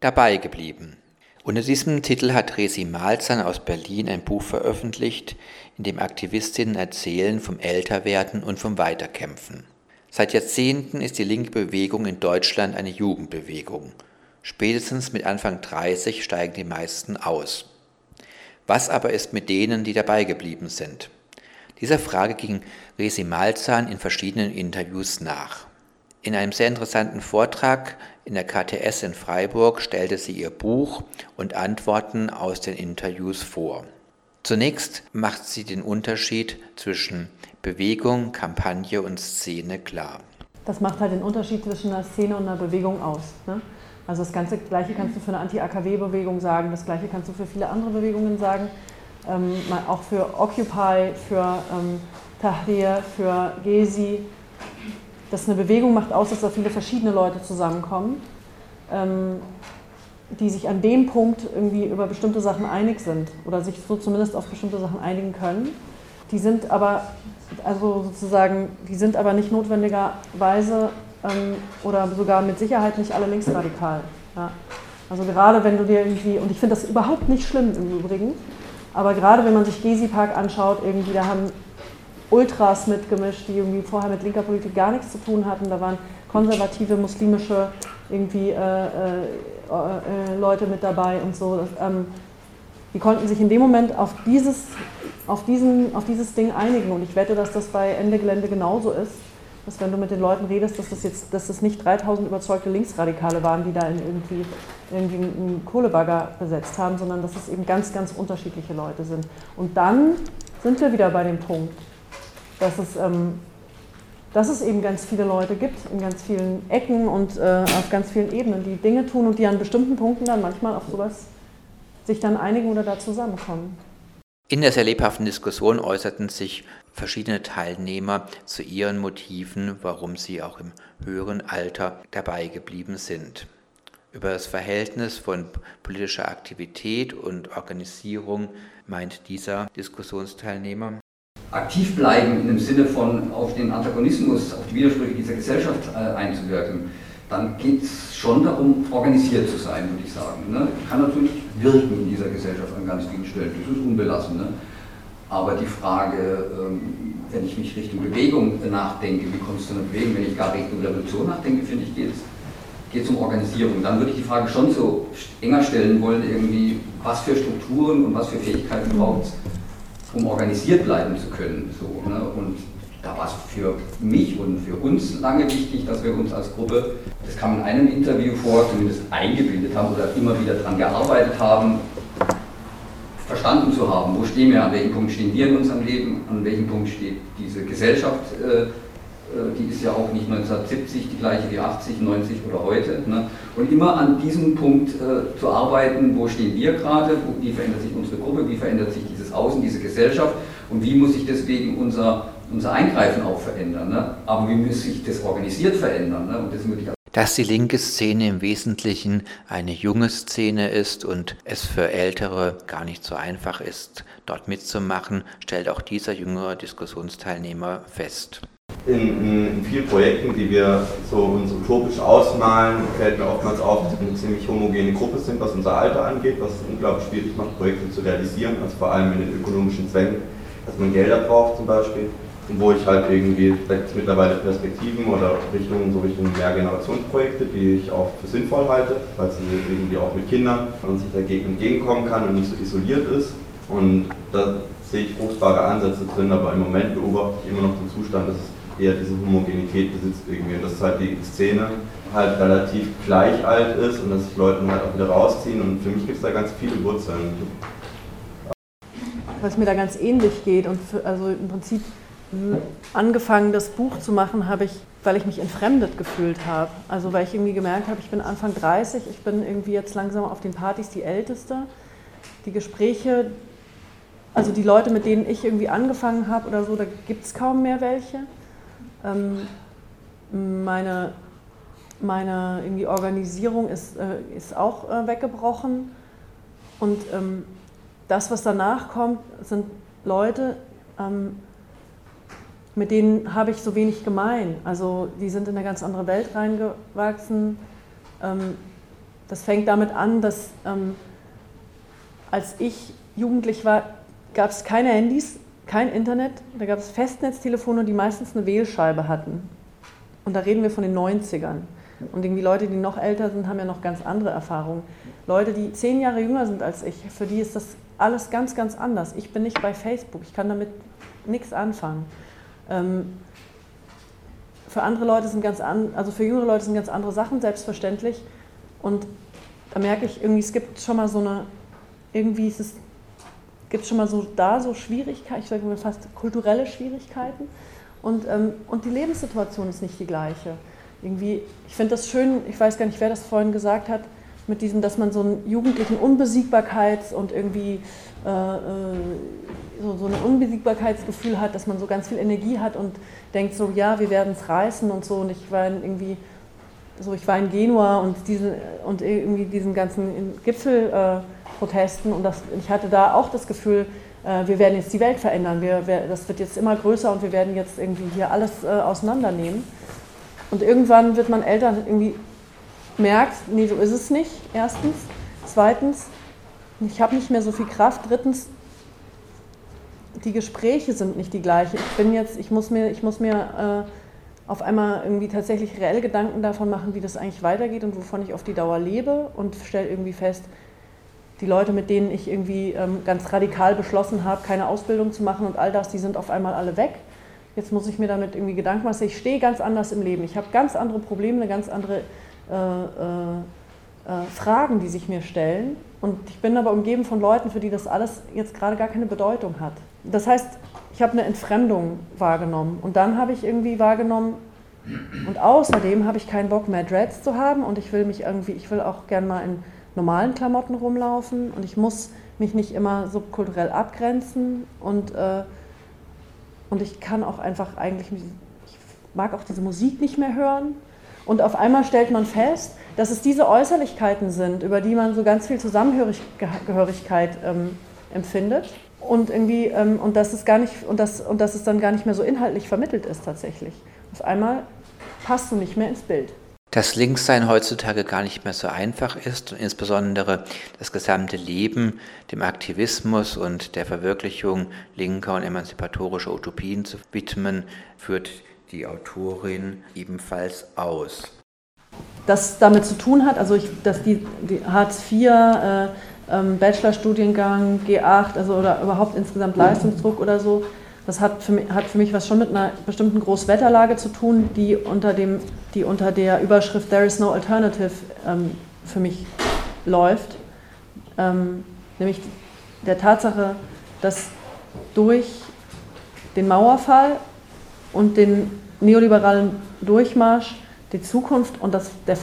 dabei geblieben. Unter diesem Titel hat Resi Malzahn aus Berlin ein Buch veröffentlicht, in dem Aktivistinnen erzählen vom Älterwerden und vom Weiterkämpfen. Seit Jahrzehnten ist die linke Bewegung in Deutschland eine Jugendbewegung. Spätestens mit Anfang 30 steigen die meisten aus. Was aber ist mit denen, die dabei geblieben sind? Dieser Frage ging Resi Malzahn in verschiedenen Interviews nach. In einem sehr interessanten Vortrag in der KTS in Freiburg stellte sie ihr Buch und Antworten aus den Interviews vor. Zunächst macht sie den Unterschied zwischen Bewegung, Kampagne und Szene klar. Das macht halt den Unterschied zwischen einer Szene und einer Bewegung aus. Ne? Also das ganze Gleiche kannst du für eine Anti-AKW-Bewegung sagen, das Gleiche kannst du für viele andere Bewegungen sagen, ähm, auch für Occupy, für ähm, Tahrir, für Gezi. Dass eine Bewegung macht aus, dass da viele verschiedene Leute zusammenkommen, ähm, die sich an dem Punkt irgendwie über bestimmte Sachen einig sind oder sich so zumindest auf bestimmte Sachen einigen können. Die sind aber, also sozusagen, die sind aber nicht notwendigerweise ähm, oder sogar mit Sicherheit nicht alle linksradikal. Ja. Also gerade wenn du dir irgendwie, und ich finde das überhaupt nicht schlimm im Übrigen, aber gerade wenn man sich Gezi Park anschaut, irgendwie, da haben Ultras mitgemischt, die irgendwie vorher mit linker Politik gar nichts zu tun hatten. Da waren konservative muslimische irgendwie äh, äh, äh, Leute mit dabei und so. Das, ähm, die konnten sich in dem Moment auf dieses, auf, diesen, auf dieses Ding einigen. Und ich wette, dass das bei Ende Gelände genauso ist dass wenn du mit den Leuten redest, dass das jetzt, dass das nicht 3000 überzeugte Linksradikale waren, die da in irgendwie, irgendwie einen Kohlebagger besetzt haben, sondern dass es eben ganz, ganz unterschiedliche Leute sind. Und dann sind wir wieder bei dem Punkt, dass es, ähm, dass es eben ganz viele Leute gibt in ganz vielen Ecken und äh, auf ganz vielen Ebenen, die Dinge tun und die an bestimmten Punkten dann manchmal auf sowas sich dann einigen oder da zusammenkommen. In der sehr lebhaften Diskussion äußerten sich verschiedene Teilnehmer zu ihren Motiven, warum sie auch im höheren Alter dabei geblieben sind. Über das Verhältnis von politischer Aktivität und Organisierung meint dieser Diskussionsteilnehmer. Aktiv bleiben im Sinne von auf den Antagonismus, auf die Widersprüche dieser Gesellschaft äh, einzuwirken, dann geht es schon darum, organisiert zu sein, würde ich sagen. Ne? Kann natürlich wirken in dieser Gesellschaft an ganz vielen Stellen, das ist unbelassen. Ne? Aber die Frage, ähm, wenn ich mich Richtung Bewegung nachdenke, wie kommst du zu Bewegung, wenn ich gar Richtung Revolution nachdenke, finde ich, geht es um Organisierung. Dann würde ich die Frage schon so enger stellen wollen, irgendwie, was für Strukturen und was für Fähigkeiten braucht es, um organisiert bleiben zu können. So, ne? Und da war es für mich und für uns lange wichtig, dass wir uns als Gruppe, das kam in einem Interview vor, zumindest eingebildet haben oder immer wieder daran gearbeitet haben, verstanden zu haben, wo stehen wir, an welchem Punkt stehen wir in unserem Leben, an welchem Punkt steht diese Gesellschaft, äh, äh die ist ja auch nicht 1970 die gleiche wie 80, 90 oder heute. Ne? Und immer an diesem Punkt äh, zu arbeiten, wo stehen wir gerade, wie verändert sich unsere Gruppe, wie verändert sich dieses Außen, diese Gesellschaft und wie muss sich deswegen unser, unser Eingreifen auch verändern. Ne? Aber wie muss sich das organisiert verändern? Ne? Und das dass die linke Szene im Wesentlichen eine junge Szene ist und es für Ältere gar nicht so einfach ist, dort mitzumachen, stellt auch dieser jüngere Diskussionsteilnehmer fest. In, in, vielen Projekten, die wir so uns utopisch ausmalen, fällt mir oftmals auf, dass wir eine ziemlich homogene Gruppe sind, was unser Alter angeht, was es unglaublich schwierig macht, Projekte zu realisieren, also vor allem in den ökonomischen Zwängen, dass man Gelder braucht zum Beispiel wo ich halt irgendwie vielleicht mittlerweile Perspektiven oder Richtungen, so Richtung Mehrgenerationsprojekte, die ich auch für sinnvoll halte, weil sie irgendwie auch mit Kindern man sich dagegen entgegenkommen kann und nicht so isoliert ist. Und da sehe ich fruchtbare Ansätze drin, aber im Moment beobachte ich immer noch den Zustand, dass es eher diese Homogenität besitzt irgendwie und dass halt die Szene halt relativ gleich alt ist und dass sich Leute halt auch wieder rausziehen und für mich gibt es da ganz viele Wurzeln. Was mir da ganz ähnlich geht und für, also im Prinzip angefangen, das Buch zu machen, habe ich, weil ich mich entfremdet gefühlt habe. Also weil ich irgendwie gemerkt habe, ich bin Anfang 30, ich bin irgendwie jetzt langsam auf den Partys die Älteste. Die Gespräche, also die Leute, mit denen ich irgendwie angefangen habe oder so, da gibt es kaum mehr welche. Ähm, meine, meine irgendwie Organisierung ist, äh, ist auch äh, weggebrochen. Und ähm, das, was danach kommt, sind Leute, ähm, mit denen habe ich so wenig gemein. Also die sind in eine ganz andere Welt reingewachsen. Ähm, Das fängt damit an, dass ähm, als ich jugendlich war, gab es keine Handys, kein Internet, da gab es Festnetztelefone, die meistens eine Wählscheibe hatten. Und da reden wir von den 90ern. Und irgendwie Leute, die noch älter sind, haben ja noch ganz andere Erfahrungen. Leute, die zehn Jahre jünger sind als ich, für die ist das alles ganz, ganz anders. Ich bin nicht bei Facebook, ich kann damit nichts anfangen. Ähm, für andere Leute sind ganz an, also für jüngere Leute sind ganz andere Sachen selbstverständlich. Und da merke ich irgendwie, es gibt schon mal so eine, irgendwie ist es, gibt schon mal so da so Schwierigkeiten, ich sage mal fast kulturelle Schwierigkeiten. Und, ähm, und die Lebenssituation ist nicht die gleiche. Irgendwie, ich finde das schön, ich weiß gar nicht, wer das vorhin gesagt hat, mit diesem, dass man so einen jugendlichen Unbesiegbarkeits- und irgendwie äh, äh, so, so ein Unbesiegbarkeitsgefühl hat, dass man so ganz viel Energie hat und denkt so, ja, wir werden es reißen und so. Und ich war irgendwie, so ich war in Genua und, diesen, und irgendwie diesen ganzen Gipfelprotesten äh, und das, ich hatte da auch das Gefühl, äh, wir werden jetzt die Welt verändern, wir, wir, das wird jetzt immer größer und wir werden jetzt irgendwie hier alles äh, auseinandernehmen. Und irgendwann wird man älter und irgendwie merkt, nee, so ist es nicht, erstens. Zweitens, ich habe nicht mehr so viel Kraft. Drittens, die Gespräche sind nicht die gleichen. Ich bin jetzt, ich muss mir, ich muss mir äh, auf einmal irgendwie tatsächlich reell Gedanken davon machen, wie das eigentlich weitergeht und wovon ich auf die Dauer lebe und stelle irgendwie fest, die Leute, mit denen ich irgendwie ähm, ganz radikal beschlossen habe, keine Ausbildung zu machen und all das, die sind auf einmal alle weg. Jetzt muss ich mir damit irgendwie Gedanken machen, ich stehe ganz anders im Leben. Ich habe ganz andere Probleme, ganz andere äh, äh, äh, Fragen, die sich mir stellen. Und ich bin aber umgeben von Leuten, für die das alles jetzt gerade gar keine Bedeutung hat. Das heißt, ich habe eine Entfremdung wahrgenommen. Und dann habe ich irgendwie wahrgenommen, und außerdem habe ich keinen Bock mehr Dreads zu haben und ich will mich irgendwie, ich will auch gern mal in normalen Klamotten rumlaufen und ich muss mich nicht immer subkulturell abgrenzen und, äh, und ich kann auch einfach eigentlich, ich mag auch diese Musik nicht mehr hören. Und auf einmal stellt man fest, dass es diese Äußerlichkeiten sind, über die man so ganz viel Zusammengehörigkeit ähm, empfindet. Und irgendwie, ähm, und dass es gar nicht, und das, und dass es dann gar nicht mehr so inhaltlich vermittelt ist tatsächlich. Auf einmal passt du nicht mehr ins Bild. Dass Linkssein heutzutage gar nicht mehr so einfach ist und insbesondere das gesamte Leben dem Aktivismus und der Verwirklichung linker und emanzipatorischer Utopien zu widmen, führt die Autorin ebenfalls aus das damit zu tun hat, also ich, dass die, die Hartz IV, äh, ähm, Bachelorstudiengang, G8, also oder überhaupt insgesamt Leistungsdruck oder so, das hat für, mich, hat für mich was schon mit einer bestimmten Großwetterlage zu tun, die unter, dem, die unter der Überschrift There is no alternative ähm, für mich läuft. Ähm, nämlich der Tatsache, dass durch den Mauerfall und den neoliberalen Durchmarsch die Zukunft und das, der,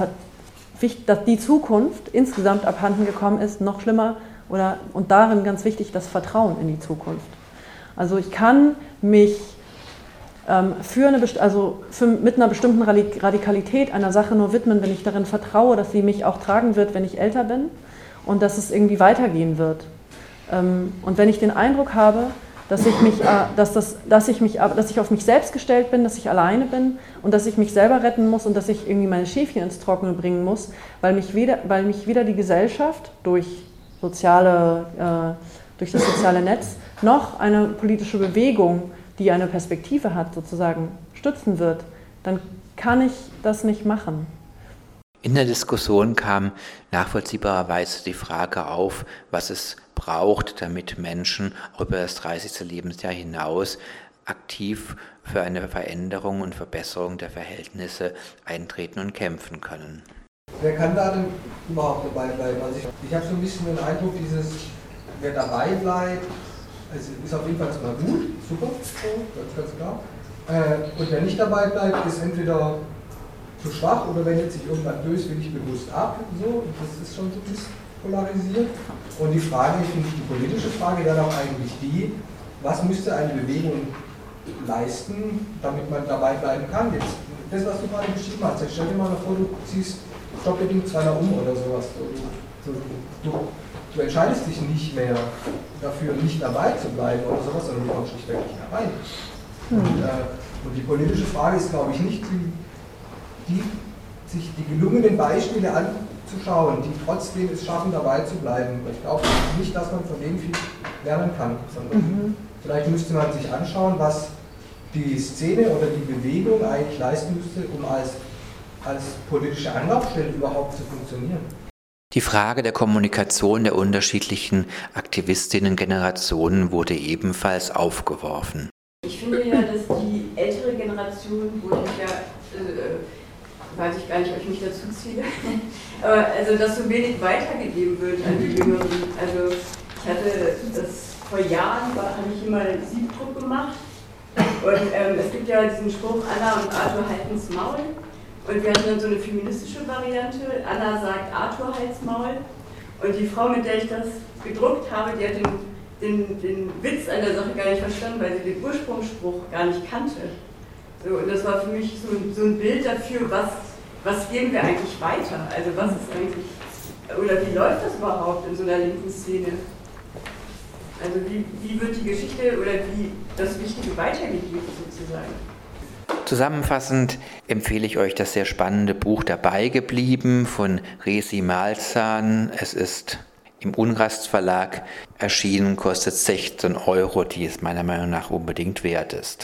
dass die Zukunft insgesamt abhanden gekommen ist, noch schlimmer oder, und darin ganz wichtig das Vertrauen in die Zukunft. Also ich kann mich ähm, für eine, also für, mit einer bestimmten Radikalität einer Sache nur widmen, wenn ich darin vertraue, dass sie mich auch tragen wird, wenn ich älter bin und dass es irgendwie weitergehen wird. Ähm, und wenn ich den Eindruck habe, dass ich, mich, äh, dass, das, dass, ich mich, dass ich auf mich selbst gestellt bin, dass ich alleine bin und dass ich mich selber retten muss und dass ich irgendwie meine Schäfchen ins Trockene bringen muss, weil mich weder, weil mich weder die Gesellschaft durch, soziale, äh, durch das soziale Netz noch eine politische Bewegung, die eine Perspektive hat, sozusagen stützen wird, dann kann ich das nicht machen. In der Diskussion kam nachvollziehbarerweise die Frage auf, was es braucht, damit Menschen auch über das 30. Lebensjahr hinaus aktiv für eine Veränderung und Verbesserung der Verhältnisse eintreten und kämpfen können. Wer kann da denn überhaupt dabei bleiben? Also ich, ich habe so ein bisschen den Eindruck, dieses, wer dabei bleibt, also ist auf jeden Fall erstmal gut, super, ganz, ganz klar. Äh, und wer nicht dabei bleibt, ist entweder zu schwach oder wendet sich irgendwann böswillig bewusst ab. So, das ist schon so ein bisschen polarisiert. Und die Frage, ich finde die politische Frage wäre doch eigentlich die, was müsste eine Bewegung leisten, damit man dabei bleiben kann. Jetzt, das, was du gerade beschrieben hast, jetzt stell dir mal vor, du ziehst Stoppbedingt zweimal um oder sowas. Du, du, du, entscheidest dich nicht mehr dafür, nicht dabei zu bleiben oder sowas, sondern du kommst schlichtweg nicht mehr rein. Und, hm. äh, und die politische Frage ist, glaube ich, nicht die, sich die gelungenen Beispiele an, zu schauen, die trotzdem es schaffen, dabei zu bleiben. Ich glaube nicht, dass man von denen viel lernen kann, sondern mhm. vielleicht müsste man sich anschauen, was die Szene oder die Bewegung eigentlich leisten müsste, um als, als politische Anlaufstelle überhaupt zu funktionieren. Die Frage der Kommunikation der unterschiedlichen Aktivistinnen-Generationen wurde ebenfalls aufgeworfen. Ich finde ja, dass die ältere Generation, wo ich ja, äh, weiß ich gar nicht, ob ziehe, aber also, dass so wenig weitergegeben wird an die Jüngeren. Also, ich hatte das vor Jahren, habe ich immer einen Siebdruck gemacht und ähm, es gibt ja diesen Spruch, Anna und Arthur halten's Maul. Und wir hatten dann so eine feministische Variante. Anna sagt Arthur halt's Maul. Und die Frau, mit der ich das gedruckt habe, die hat den, den, den Witz an der Sache gar nicht verstanden, weil sie den Ursprungsspruch gar nicht kannte. So, und das war für mich so, so ein Bild dafür, was, was geben wir eigentlich weiter? Also was ist eigentlich, oder wie läuft das überhaupt in so einer linken Szene? Also wie, wie wird die Geschichte oder wie das Wichtige weitergegeben sozusagen? Zusammenfassend empfehle ich euch das sehr spannende Buch Dabei geblieben von Resi Malzahn. Es ist im Unrast Verlag erschienen, kostet 16 Euro, die es meiner Meinung nach unbedingt wert ist.